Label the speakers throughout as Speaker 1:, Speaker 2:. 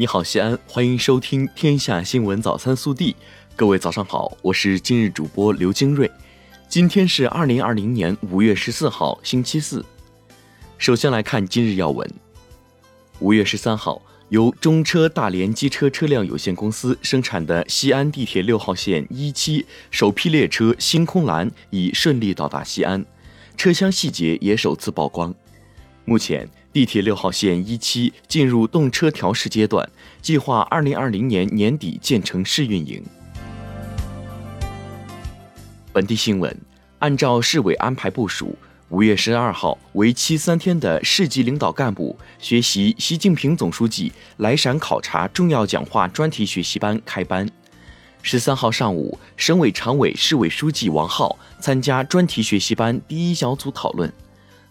Speaker 1: 你好，西安，欢迎收听《天下新闻早餐速递》。各位早上好，我是今日主播刘金瑞。今天是二零二零年五月十四号，星期四。首先来看今日要闻。五月十三号，由中车大连机车车辆有限公司生产的西安地铁六号线一期首批列车“星空蓝”已顺利到达西安，车厢细节也首次曝光。目前。地铁六号线一期进入动车调试阶段，计划二零二零年年底建成试运营。本地新闻：按照市委安排部署，五月十二号为期三天的市级领导干部学习习近平总书记来陕考察重要讲话专题学习班开班。十三号上午，省委常委、市委书记王浩参加专题学习班第一小组讨论。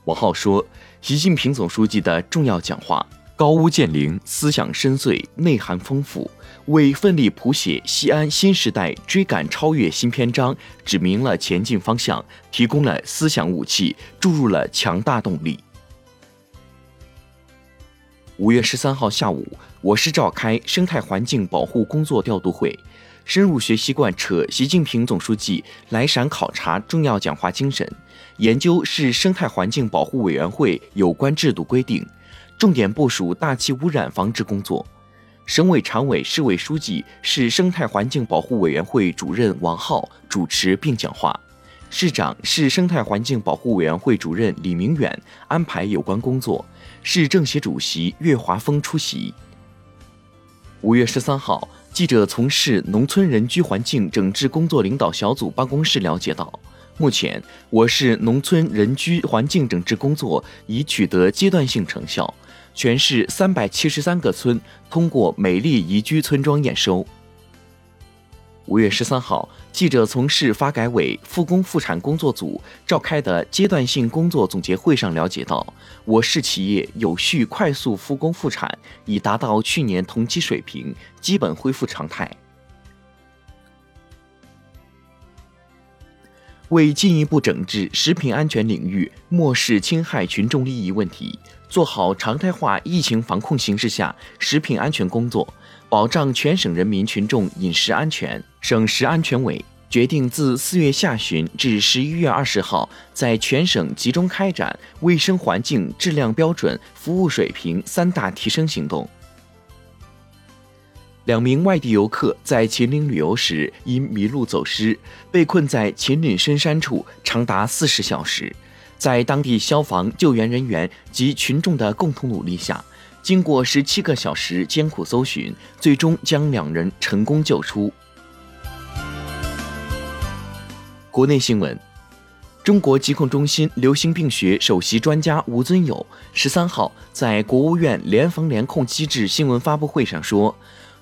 Speaker 1: 王浩说。习近平总书记的重要讲话高屋建瓴，思想深邃，内涵丰富，为奋力谱写西安新时代追赶超越新篇章指明了前进方向，提供了思想武器，注入了强大动力。五月十三号下午，我市召开生态环境保护工作调度会。深入学习贯彻习近平总书记来陕考察重要讲话精神，研究市生态环境保护委员会有关制度规定，重点部署大气污染防治工作。省委常委、市委书记、市生态环境保护委员会主任王浩主持并讲话，市长、市生态环境保护委员会主任李明远安排有关工作，市政协主席岳华峰出席。五月十三号。记者从市农村人居环境整治工作领导小组办公室了解到，目前我市农村人居环境整治工作已取得阶段性成效，全市三百七十三个村通过美丽宜居村庄验收。五月十三号，记者从市发改委复工复产工作组召开的阶段性工作总结会上了解到，我市企业有序快速复工复产，已达到去年同期水平，基本恢复常态。为进一步整治食品安全领域漠视侵害群众利益问题，做好常态化疫情防控形势下食品安全工作。保障全省人民群众饮食安全，省食安全委决定自四月下旬至十一月二十号，在全省集中开展卫生环境质量标准、服务水平三大提升行动。两名外地游客在秦岭旅游时因迷路走失，被困在秦岭深山处长达四十小时，在当地消防救援人员及群众的共同努力下。经过十七个小时艰苦搜寻，最终将两人成功救出。国内新闻：中国疾控中心流行病学首席专家吴尊友十三号在国务院联防联控机制新闻发布会上说，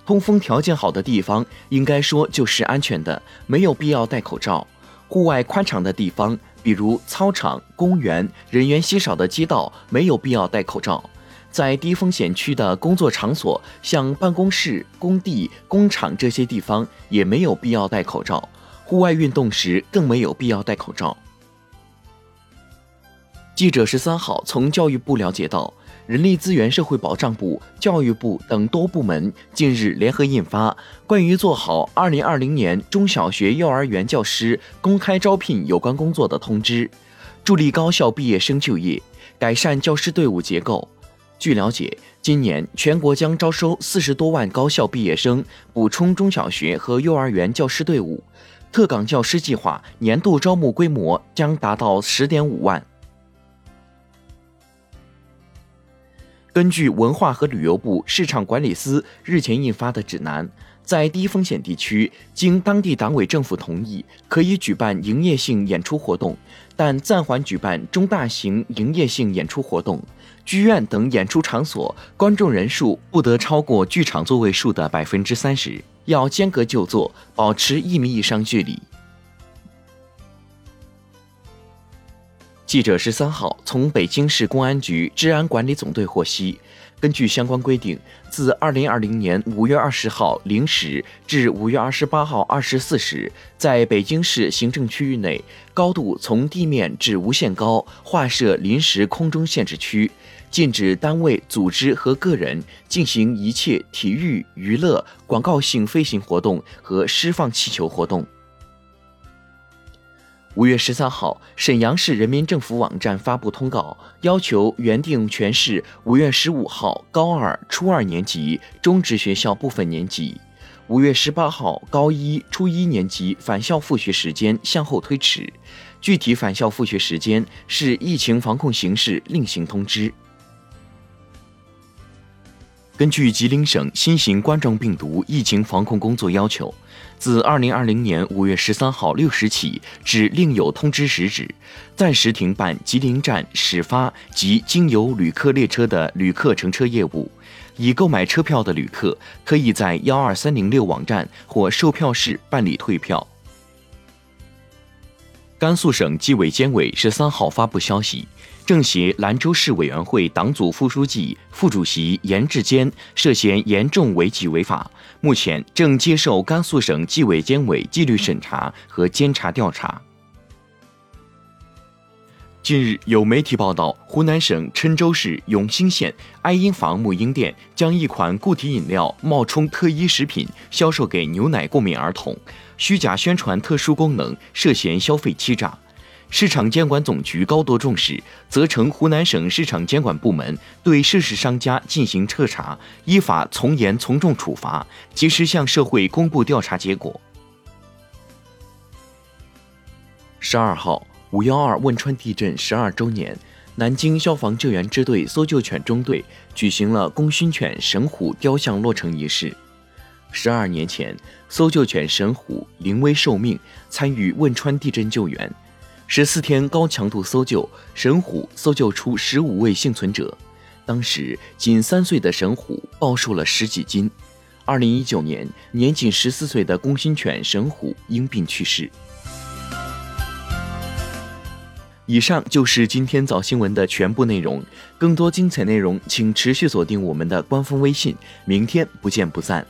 Speaker 1: 通风条件好的地方应该说就是安全的，没有必要戴口罩；户外宽敞的地方，比如操场、公园、人员稀少的街道，没有必要戴口罩。在低风险区的工作场所，像办公室、工地、工厂这些地方，也没有必要戴口罩。户外运动时更没有必要戴口罩。记者十三号从教育部了解到，人力资源社会保障部、教育部等多部门近日联合印发《关于做好二零二零年中小学、幼儿园教师公开招聘有关工作的通知》，助力高校毕业生就业，改善教师队伍结构。据了解，今年全国将招收四十多万高校毕业生，补充中小学和幼儿园教师队伍。特岗教师计划年度招募规模将达到十点五万。根据文化和旅游部市场管理司日前印发的指南。在低风险地区，经当地党委政府同意，可以举办营业性演出活动，但暂缓举办中大型营业性演出活动。剧院等演出场所观众人数不得超过剧场座位数的百分之三十，要间隔就座，保持一米以上距离。记者十三号从北京市公安局治安管理总队获悉。根据相关规定，自二零二零年五月二十号零时至五月二十八号二十四时，在北京市行政区域内，高度从地面至无限高划设临时空中限制区，禁止单位、组织和个人进行一切体育、娱乐、广告性飞行活动和释放气球活动。五月十三号，沈阳市人民政府网站发布通告，要求原定全市五月十五号高二、初二年级中职学校部分年级，五月十八号高一、初一年级返校复学时间向后推迟，具体返校复学时间视疫情防控形势另行通知。根据吉林省新型冠状病毒疫情防控工作要求，自二零二零年五月十三号六时起至另有通知时止，暂时停办吉林站始发及经由旅客列车的旅客乘车业务。已购买车票的旅客，可以在幺二三零六网站或售票室办理退票。甘肃省纪委监委十三号发布消息。政协兰州市委员会党组副书记、副主席严志坚涉嫌严重违纪违法，目前正接受甘肃省纪委监委纪律审查和监察调查。近日，有媒体报道，湖南省郴州市永兴县爱婴坊母婴店将一款固体饮料冒充特一食品销售给牛奶过敏儿童，虚假宣传特殊功能，涉嫌消费欺诈。市场监管总局高度重视，责成湖南省市场监管部门对涉事商家进行彻查，依法从严从重处罚，及时向社会公布调查结果。十二号，五幺二汶川地震十二周年，南京消防救援支队搜救犬中队举行了功勋犬神虎雕像落成仪式。十二年前，搜救犬神虎临危受命，参与汶川地震救援。十四天高强度搜救，神虎搜救出十五位幸存者。当时仅三岁的神虎暴瘦了十几斤。二零一九年，年仅十四岁的公心犬神虎因病去世。以上就是今天早新闻的全部内容。更多精彩内容，请持续锁定我们的官方微信。明天不见不散。